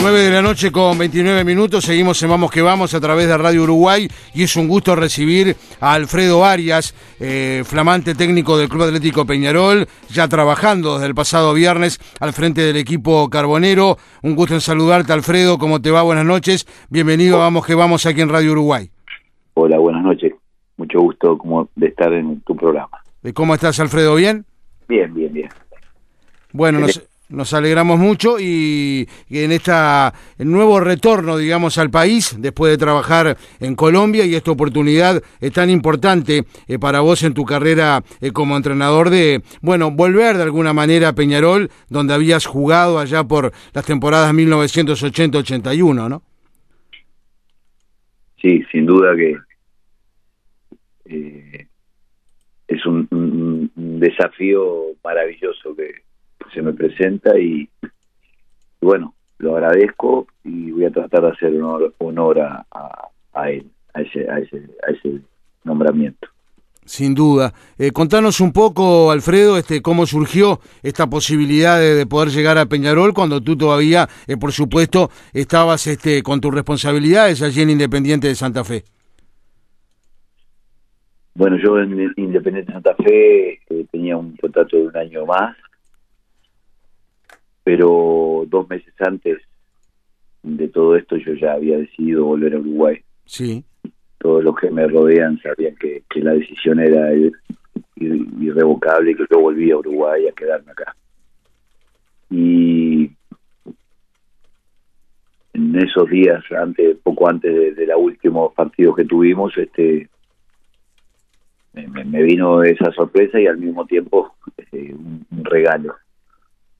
9 de la noche con 29 minutos, seguimos en Vamos que Vamos a través de Radio Uruguay y es un gusto recibir a Alfredo Arias, eh, flamante técnico del Club Atlético Peñarol, ya trabajando desde el pasado viernes al frente del equipo carbonero. Un gusto en saludarte Alfredo, ¿cómo te va? Buenas noches, bienvenido a Vamos que Vamos aquí en Radio Uruguay. Hola, buenas noches, mucho gusto como de estar en tu programa. ¿Cómo estás Alfredo? ¿Bien? Bien, bien, bien. Bueno, nos, nos alegramos mucho y, en esta el nuevo retorno, digamos, al país después de trabajar en Colombia y esta oportunidad es tan importante eh, para vos en tu carrera eh, como entrenador de, bueno, volver de alguna manera a Peñarol, donde habías jugado allá por las temporadas 1980-81, ¿no? Sí, sin duda que eh, es un desafío maravilloso que se me presenta y, bueno, lo agradezco y voy a tratar de hacer honor, a, a, él, a ese, a, ese, a ese nombramiento. Sin duda. Eh, contanos un poco, Alfredo, este, cómo surgió esta posibilidad de, poder llegar a Peñarol cuando tú todavía, eh, por supuesto, estabas este, con tus responsabilidades allí en Independiente de Santa Fe. Bueno, yo en Independiente de Santa Fe eh, tenía un contrato de un año más pero dos meses antes de todo esto yo ya había decidido volver a Uruguay. Sí. Todos los que me rodean sabían que, la decisión era irrevocable y que yo volvía a Uruguay a quedarme acá. Y en esos días, antes, poco antes de, de los últimos partidos que tuvimos, este me, vino esa sorpresa y al mismo tiempo este, un regalo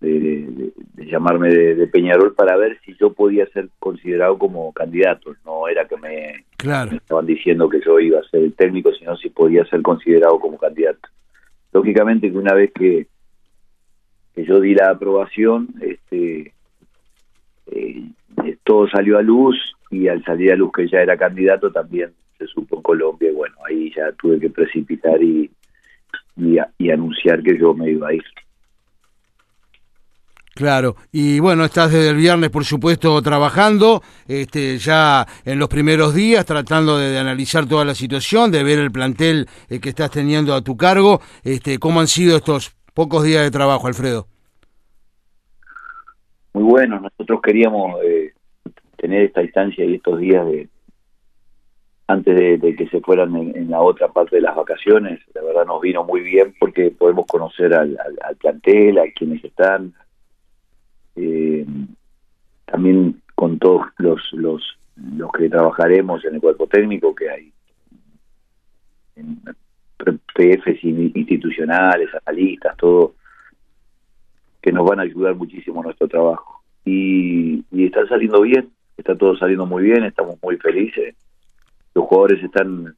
de, llamarme de, Peñarol para ver si yo podía ser considerado como candidato. No era que me, estaban diciendo que yo iba a ser el técnico, sino si podía ser considerado como candidato. Lógicamente que una vez que, que yo di la aprobación, este eh, todo salió a luz y al salir a luz que ya era candidato también se supo en Colombia y bueno, ahí ya tuve que precipitar y, y anunciar que yo me iba a ir. Claro, y bueno, estás desde el viernes, por supuesto, trabajando, este, ya en los primeros días, tratando de, analizar toda la situación, de ver el plantel eh, que estás teniendo a tu cargo. Este, ¿Cómo han sido estos pocos días de trabajo, Alfredo? Muy bueno, nosotros queríamos eh, tener esta instancia y estos días de antes de, que se fueran en, la otra parte de las vacaciones. La verdad nos vino muy bien porque podemos conocer al plantel, a quienes están, eh, también con todos los, los, los que trabajaremos en el cuerpo técnico que hay en PFs institucionales, analistas, todo, que nos van a ayudar muchísimo en nuestro trabajo. Y, y está saliendo bien, está todo saliendo muy bien, estamos muy felices. Los jugadores están,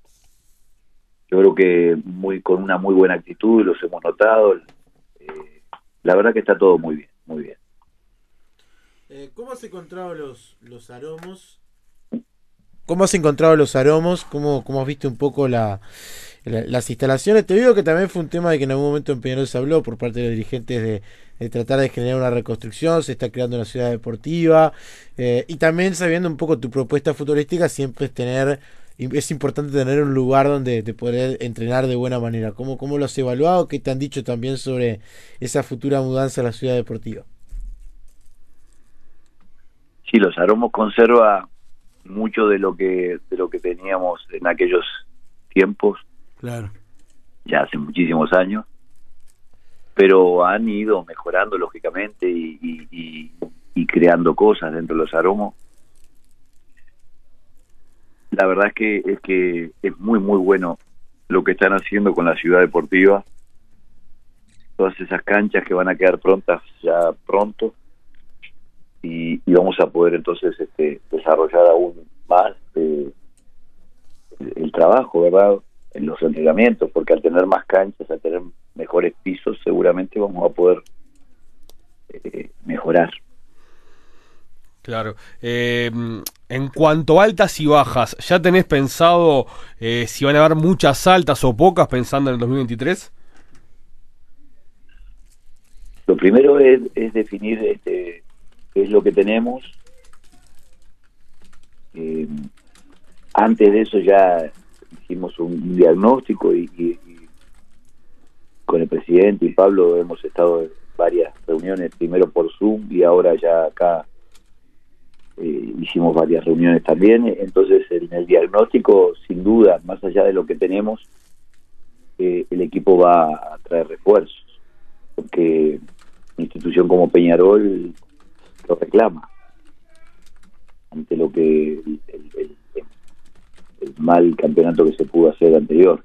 yo creo que muy con una muy buena actitud, los hemos notado. Eh, la verdad que está todo muy bien, muy bien. Eh, ¿Cómo has encontrado los, los aromos? ¿Cómo has encontrado los aromos? ¿Cómo, cómo has visto un poco la, las instalaciones? Te digo que también fue un tema de que en algún momento en Peñarol se habló por parte de los dirigentes de, tratar de generar una reconstrucción, se está creando una ciudad deportiva eh, y también sabiendo un poco tu propuesta futurística siempre es tener es importante tener un lugar donde te poder entrenar de buena manera. ¿Cómo, ¿Cómo lo has evaluado? ¿Qué te han dicho también sobre esa futura mudanza a la ciudad deportiva? Sí, los aromos conserva mucho de lo que de lo que teníamos en aquellos tiempos. Claro. Ya hace muchísimos años. Pero han ido mejorando lógicamente y, y, creando cosas dentro de los aromos. La verdad es que es que es muy muy bueno lo que están haciendo con la ciudad deportiva. Todas esas canchas que van a quedar prontas ya pronto y, vamos a poder entonces este, desarrollar aún más eh, el, trabajo, ¿verdad? En los entrenamientos, porque al tener más canchas, al tener mejores pisos, seguramente vamos a poder eh, mejorar. Claro. Eh, en cuanto a altas y bajas, ¿ya tenés pensado si van a haber muchas altas o pocas pensando en el 2023? Lo primero es, es definir este, es lo que tenemos Eh, antes de eso ya hicimos un diagnóstico y, con el presidente y Pablo hemos estado en varias reuniones, primero por Zoom y ahora ya acá eh, hicimos varias reuniones también. Entonces, en el diagnóstico, sin duda, más allá de lo que tenemos, eh, el equipo va a traer refuerzos, porque una institución como Peñarol reclama ante lo que el, mal campeonato que se pudo hacer anterior.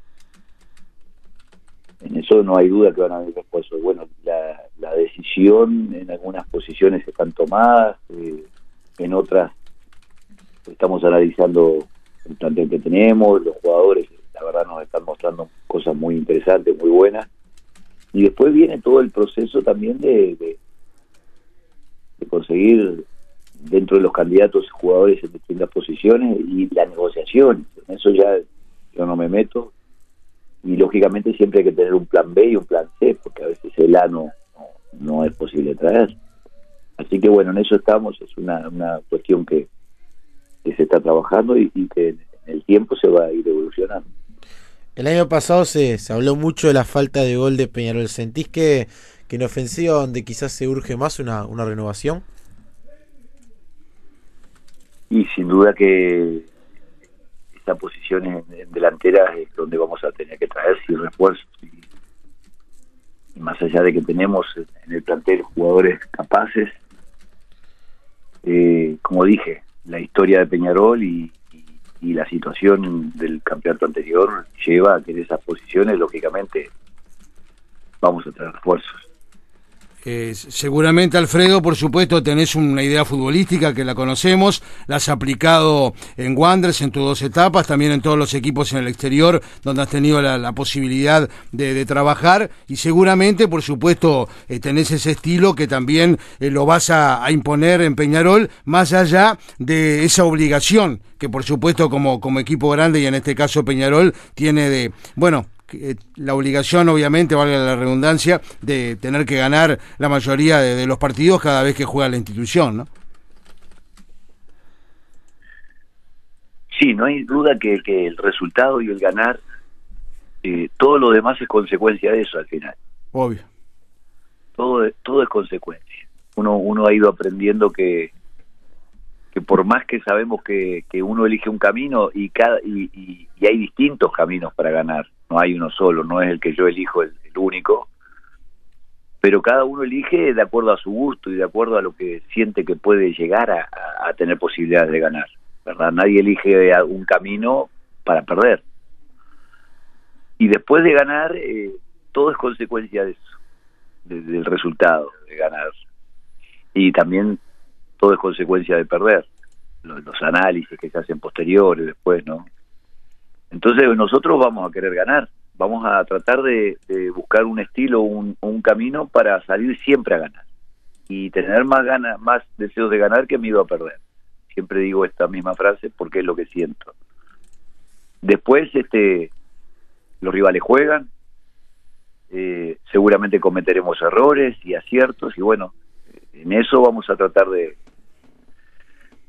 En eso no hay duda que van a haber refuerzos. Bueno, la, decisión en algunas posiciones están tomadas, eh, en otras estamos analizando el plantel que tenemos, los jugadores, la verdad nos están mostrando cosas muy interesantes, muy buenas. Y después viene todo el proceso también de, conseguir dentro de los candidatos jugadores en distintas posiciones y la negociación. En eso ya yo no me meto. Y lógicamente siempre hay que tener un plan B y un plan C, porque a veces el A no, no, es posible traer. Así que bueno, en eso estamos, es una, una cuestión que, que se está trabajando y, y que en el tiempo se va a ir evolucionando. El año pasado se, se habló mucho de la falta de gol de Peñarol. ¿Sentís que, que en ofensiva donde quizás se urge más una, una renovación? Y sin duda que esta posición en, delantera es donde vamos a tener que traer sin refuerzos. Y, más allá de que tenemos en el plantel jugadores capaces, eh, como dije, la historia de Peñarol y, y la situación del campeonato anterior lleva a que en esas posiciones, lógicamente, vamos a tener refuerzos. Eh, seguramente, Alfredo, por supuesto, tenés una idea futbolística que la conocemos, la has aplicado en Wanderers en tus dos etapas, también en todos los equipos en el exterior donde has tenido la, posibilidad de, trabajar y seguramente, por supuesto, eh, tenés ese estilo que también eh, lo vas a, imponer en Peñarol, más allá de esa obligación que, por supuesto, como, como equipo grande y en este caso Peñarol tiene de, bueno, eh, la obligación, obviamente, valga la redundancia, de tener que ganar la mayoría de, los partidos cada vez que juega la institución, ¿no? Sí, no hay duda que, el resultado y el ganar, eh, todo lo demás es consecuencia de eso al final. Obvio. Todo, todo es consecuencia. Uno, uno ha ido aprendiendo que, que por más que sabemos que, que uno elige un camino y, cada, y hay caminos para ganar, no hay uno solo, no es el que yo elijo el, único, pero cada uno elige de acuerdo a su gusto y de acuerdo a lo que siente que puede llegar a, tener posibilidades de ganar, ¿verdad? Nadie elige un camino para perder. Y después de ganar, eh, todo es consecuencia de eso, del resultado, de ganar. Y también todo es consecuencia de perder, los, los análisis que se hacen posteriores después, ¿no? Entonces nosotros vamos a querer ganar, vamos a tratar de, buscar un estilo, un, un, camino para salir siempre a ganar y tener más ganas, más deseos de ganar que miedo a perder. Siempre digo esta misma frase porque es lo que siento. Después, este, los rivales juegan, eh, seguramente cometeremos errores y aciertos y bueno, en eso vamos a tratar de,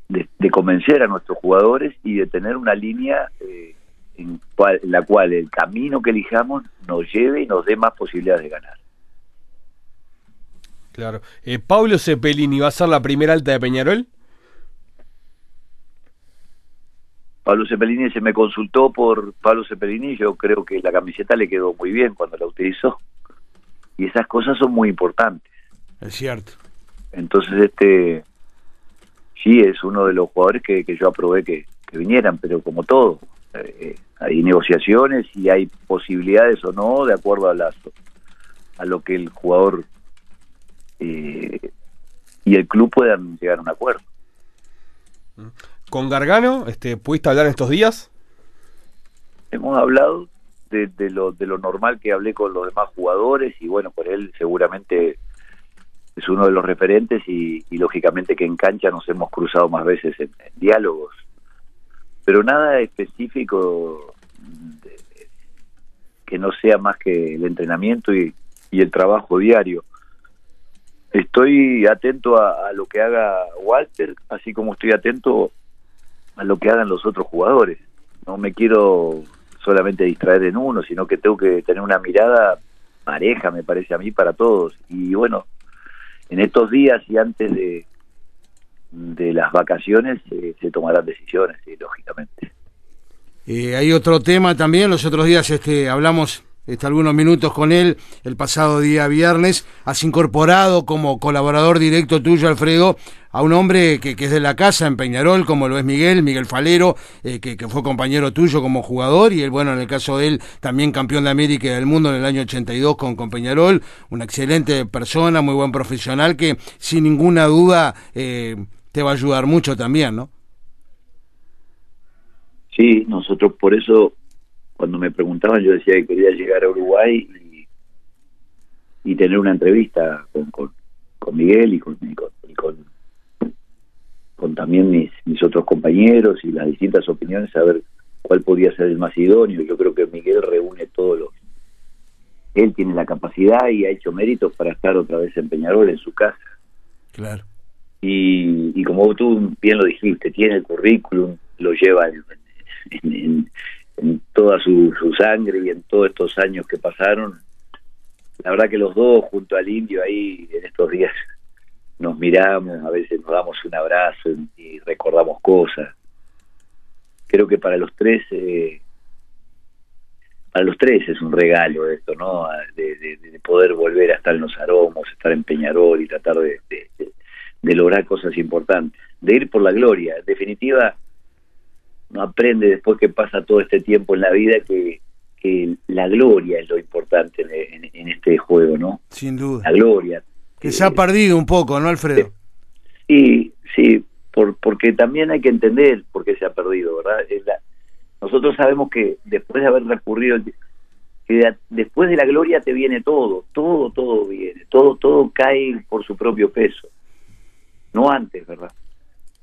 de, convencer a nuestros jugadores y de tener una línea eh, en, la cual el camino que elijamos nos lleve y nos dé más posibilidades de ganar. Claro. Eh, ¿Pablo Cepelini va a ser la primera alta de Peñarol? Pablo Cepelini se me consultó por Pablo Cepelini, yo creo que la camiseta le quedó muy bien cuando la utilizó. Y esas cosas son muy importantes. Es cierto. Entonces, este sí es uno de los jugadores que, yo aprobé que, que vinieran, pero como todo, eh, hay negociaciones y hay posibilidades o no de acuerdo a las a lo que el jugador eh, y el club puedan llegar a un acuerdo. Con Gargano, este, ¿pudiste hablar estos días? Hemos hablado de, lo, de lo normal que hablé con los demás jugadores y bueno, por él seguramente es uno de los referentes y, lógicamente que en cancha nos hemos cruzado más veces en diálogos pero nada específico que no sea más que el entrenamiento y, el trabajo diario. Estoy atento a, lo que haga Walter, así como estoy atento a lo que hagan los otros jugadores. No me quiero solamente distraer en uno, sino que tengo que tener una mirada pareja, me parece a mí, para todos. Y bueno, en estos días y antes de, de las vacaciones eh, se tomarán decisiones, lógicamente. Eh, hay otro tema también, los otros días este, hablamos este, algunos minutos con él el pasado día viernes. Has incorporado como colaborador directo tuyo, Alfredo, a un hombre que, que es de la casa en Peñarol, como lo es Miguel, Miguel Falero, eh, que, que, fue compañero tuyo como jugador y él, bueno, en el caso de él, también campeón de América y del mundo en el año 82 con, con Peñarol. Una excelente persona, muy buen profesional que sin ninguna duda eh, te va a ayudar mucho también, ¿no? Sí, nosotros por eso cuando me preguntaban yo decía que quería llegar a Uruguay y, y tener una entrevista con, con, con Miguel y con, y con, y con, con, también mis, mis otros compañeros y las distintas opiniones, a ver cuál podría ser el más idóneo. Yo creo que Miguel reúne todos los... Él tiene la capacidad y ha hecho méritos para estar otra vez en Peñarol, en su casa. Claro. Y, y como tú bien lo dijiste, tiene el currículum, lo lleva en, toda su, sangre y en todos estos años que pasaron. La verdad que los dos junto al indio ahí en estos días nos miramos, a veces nos damos un abrazo y recordamos cosas. Creo que para los tres, eh, para los tres es un regalo esto, ¿no? De, de, de, poder volver a estar en los aromos, estar en Peñarol y tratar de lograr cosas importantes, de ir por la gloria. En definitiva, no aprende después que pasa todo este tiempo en la vida que, que la gloria es lo importante en, en, en, este juego, ¿no? Sin duda. La gloria. Que se ha perdido un poco, ¿no, Alfredo? Sí, sí, por, porque también hay que entender por qué se ha perdido, ¿verdad? La, nosotros sabemos que después de haber recurrido, que después de la gloria te viene todo, todo, todo viene, todo, todo cae por su propio peso, no antes, ¿verdad?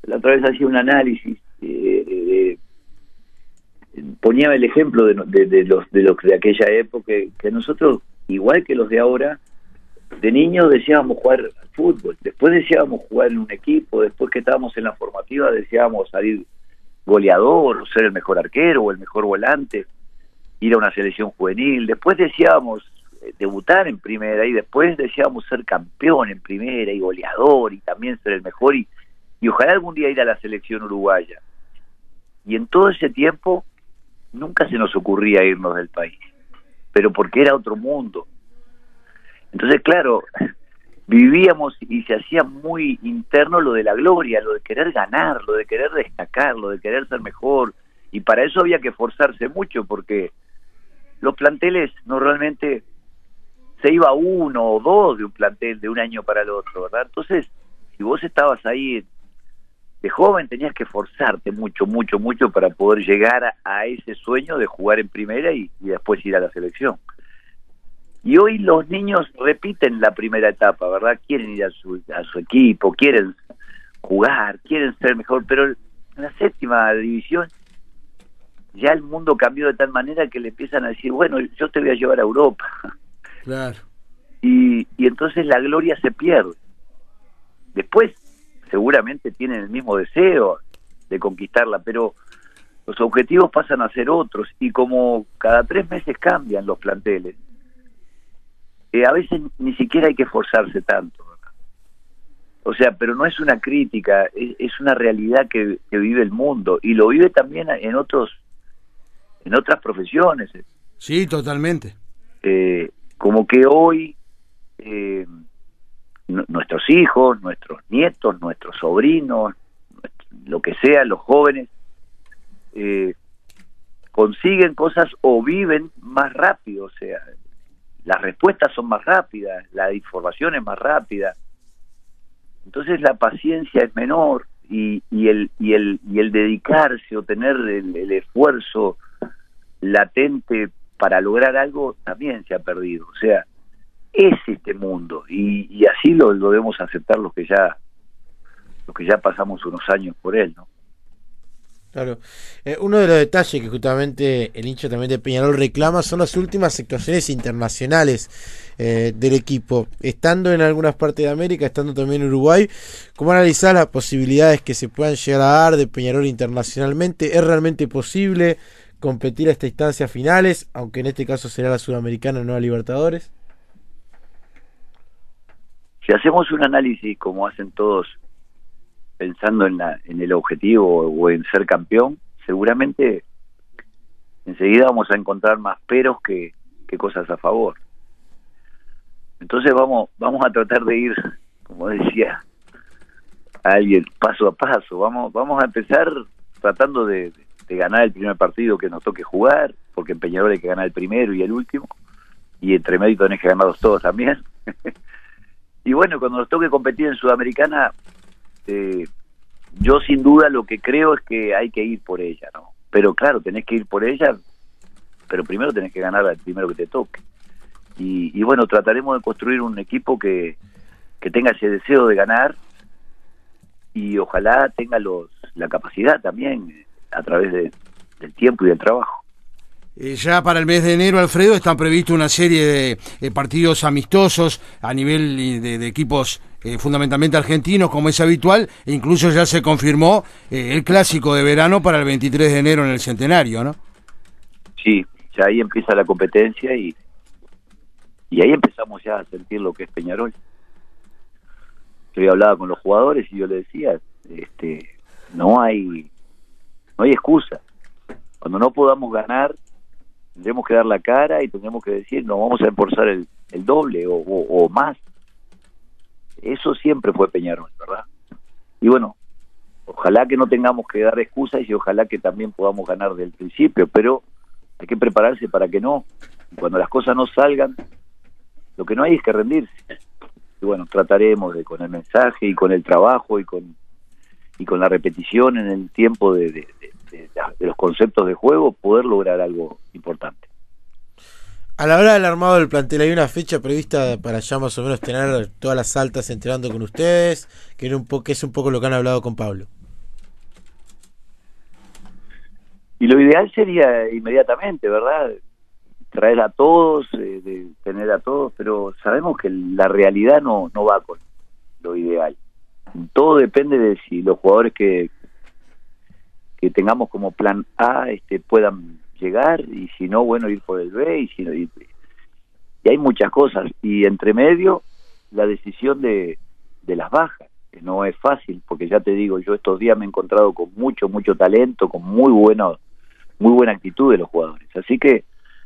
La otra vez hacía un análisis eh, ponía el ejemplo de, de, de, los de los de aquella época que nosotros igual que los de ahora de niños deseábamos jugar al fútbol después deseábamos jugar en un equipo después que estábamos en la formativa deseábamos salir goleador ser el mejor arquero o el mejor volante ir a una selección juvenil después deseábamos debutar en primera y después deseábamos ser campeón en primera y goleador y también ser el mejor y, y ojalá algún día ir a la selección uruguaya y en todo ese tiempo nunca se nos ocurría irnos del país, pero porque era otro mundo. Entonces, claro, vivíamos y se hacía muy interno lo de la gloria, lo de querer ganar, lo de querer destacar, lo de querer ser mejor, y para eso había que esforzarse mucho, porque los planteles normalmente se iba uno o dos de un plantel de un año para el otro, ¿verdad? Entonces, si vos estabas ahí de joven tenías que forzarte mucho, mucho, mucho para poder llegar a, ese sueño de jugar en primera y, y, después ir a la selección. Y hoy los niños repiten la primera etapa, ¿verdad? Quieren ir a su, a su equipo, quieren jugar, quieren ser mejor, pero en la séptima división ya el mundo cambió de tal manera que le empiezan a decir, bueno, yo te voy a llevar a Europa. Claro. Y, y entonces la gloria se pierde. Después seguramente tienen el mismo deseo de conquistarla, pero los objetivos pasan a ser otros y como cada tres meses cambian los planteles, eh, a veces ni siquiera hay que esforzarse tanto. ¿verdad? O sea, pero no es una crítica, es, es una realidad que, que, vive el mundo y lo vive también en otros, en otras profesiones. Sí, totalmente. Eh, como que hoy eh, nuestros hijos, nuestros nietos, nuestros sobrinos, lo que sea, los jóvenes, eh, consiguen cosas o viven más rápido, o sea, las respuestas son más rápidas, la información es más rápida, entonces la paciencia es menor y, el dedicarse o tener el esfuerzo latente para lograr algo también se ha perdido, o sea, es este mundo y, y así lo, debemos aceptar los que ya los que ya pasamos unos años por él, ¿no? Claro. Eh, uno de los detalles que justamente el hincha también de Peñarol reclama son las últimas actuaciones internacionales eh, del equipo. Estando en algunas partes de América, estando también en Uruguay, ¿cómo analizar las posibilidades que se puedan llegar a dar de Peñarol internacionalmente? ¿Es realmente posible competir a esta instancia finales, aunque en este caso será la Sudamericana, no la Libertadores? Si hacemos un análisis como hacen todos pensando en, la, en el objetivo o en ser campeón, seguramente enseguida vamos a encontrar más peros que, cosas a favor. Entonces vamos, vamos a tratar de ir, como decía alguien, paso a paso. Vamos, vamos a empezar tratando de, ganar el primer partido que nos toque jugar, porque en Peñarol hay que ganar el primero y el último, y entre medio tenés que ganarlos todos también. y bueno, cuando nos toque competir en Sudamericana, este, yo sin duda lo que creo es que hay que ir por ella, ¿no? Pero claro, tenés que ir por ella, pero primero tenés que ganar al primero que te toque. Y, bueno, trataremos de construir un equipo que, que tenga ese deseo de ganar y ojalá tenga los la capacidad también a través de, del tiempo y del trabajo. Eh, ya para el mes de enero, Alfredo, están previstos una serie de eh, partidos amistosos a nivel de, equipos eh, fundamentalmente argentinos, como es habitual, e incluso ya se confirmó el clásico de verano para el 23 de enero en el centenario, ¿no? Sí, ya ahí empieza la competencia y, y ahí empezamos ya a sentir lo que es Peñarol. Yo hablaba con los jugadores y yo le decía, este, no hay, no hay excusa. Cuando no podamos ganar, tendremos que dar la cara y tendremos que decir, nos vamos a esforzar el, el doble o, más. Eso siempre fue Peñarol, ¿verdad? Y bueno, ojalá que no tengamos que dar excusas y ojalá que también podamos ganar desde el principio, pero hay que prepararse para que no. Cuando las cosas no salgan, lo que no hay es que rendirse. Y bueno, trataremos de con el mensaje y con el trabajo y con y con la repetición en el tiempo de, de, los conceptos de juego, poder lograr algo importante. A la hora del armado del plantel, ¿hay una fecha prevista para ya más o menos tener todas las altas entrenando con ustedes? Que, un que es un poco lo que han hablado con Pablo. Y lo ideal sería inmediatamente, ¿verdad? Traer a todos, eh, de tener a todos, pero sabemos que la realidad no, no va con lo ideal. Todo depende de si los jugadores que, que tengamos como plan A este puedan llegar y si no bueno ir por el B y si no y hay muchas cosas. Y entre medio la decisión de, de las bajas que no es fácil porque ya te digo yo estos días me he encontrado con mucho mucho talento con muy bueno muy buena actitud de los jugadores. Así que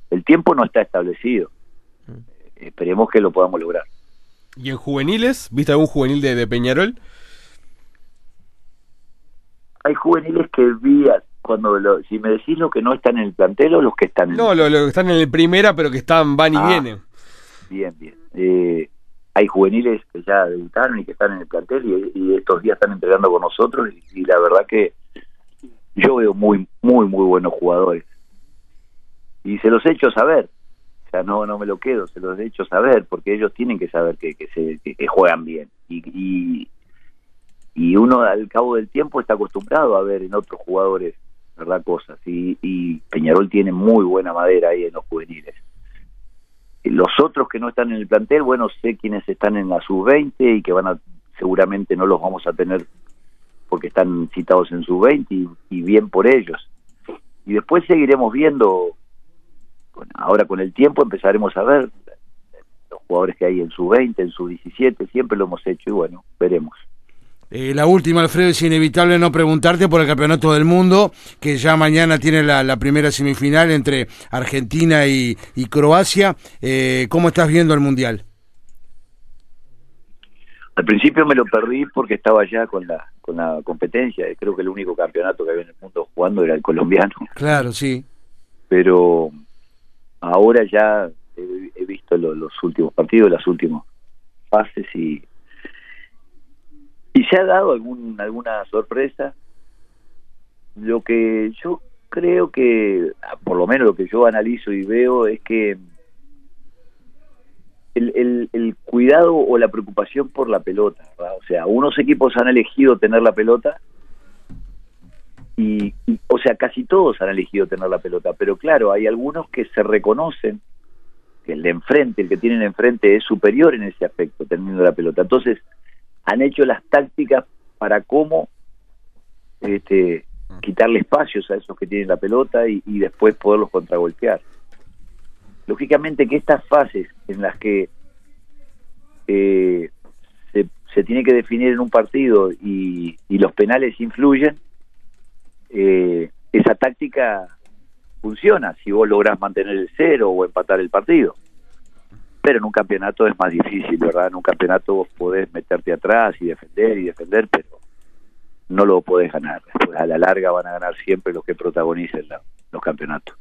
el tiempo no está establecido. Mm. esperemos que lo podamos lograr. Y en juveniles viste algún juvenil de, de Peñarol hay juveniles que vi cuando si me decís lo que no están en el plantel o los que están en no los que están en el primera pero que están van y ah, vienen. bien bien. Eh, hay juveniles que ya debutaron y que están en el plantel y, estos días están entregando con nosotros y, la verdad que yo veo muy muy muy buenos jugadores. Y se los he hecho saber. O sea no no me lo quedo se los he hecho saber porque ellos tienen que saber que que, se, que juegan bien. Y, y y uno al cabo del tiempo está acostumbrado a ver en otros jugadores verdad cosas. Y, y Peñarol tiene muy buena madera ahí en los juveniles. Los otros que no están en el plantel bueno sé quiénes están en la sub 20 y que van a seguramente no los vamos a tener porque están citados en sub 20 y, bien por ellos. Y después seguiremos viendo ahora con el tiempo empezaremos a ver los jugadores que hay en sub 20 en sub 17 siempre lo hemos hecho y bueno veremos eh, la última, Alfredo, es inevitable no preguntarte por el Campeonato del Mundo, que ya mañana tiene la, primera semifinal entre Argentina y, Croacia. Eh, ¿Cómo estás viendo el Mundial? Al principio me lo perdí porque estaba ya con la, con la competencia. Creo que el único campeonato que había en el mundo jugando era el colombiano. Claro, sí. Pero ahora ya he, visto los últimos partidos, las últimas fases y y se ha dado algún, alguna sorpresa. Lo que yo creo que, por lo menos lo que yo analizo y veo, es que el, el, cuidado o la preocupación por la pelota. O sea, unos equipos han elegido tener la pelota y, o sea, casi todos han elegido tener la pelota, pero claro, hay algunos que se reconocen que el de enfrente, el que tienen enfrente es superior en ese aspecto, teniendo la pelota. Entonces, han hecho las tácticas para cómo este, quitarle espacios a esos que tienen la pelota y, y después poderlos contragolpear. Lógicamente que estas fases en las que eh, se, se, tiene que definir en un partido y, y los penales influyen, eh, esa táctica funciona si vos lográs mantener el cero o empatar el partido. Pero en un campeonato es más difícil, ¿verdad? En un campeonato vos podés meterte atrás y defender y defender, pero no lo podés ganar. Después a la larga van a ganar siempre los que protagonicen la, los campeonatos.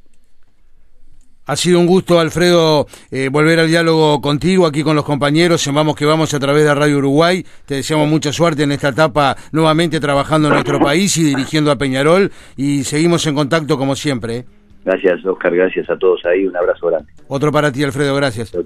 Ha sido un gusto, Alfredo, eh, volver al diálogo contigo, aquí con los compañeros, en Vamos que Vamos a través de Radio Uruguay. Te deseamos mucha suerte en esta etapa, nuevamente trabajando en nuestro país y dirigiendo a Peñarol. Y seguimos en contacto como siempre. ¿eh? Gracias, Oscar, gracias a todos ahí, un abrazo grande. Otro para ti, Alfredo, gracias.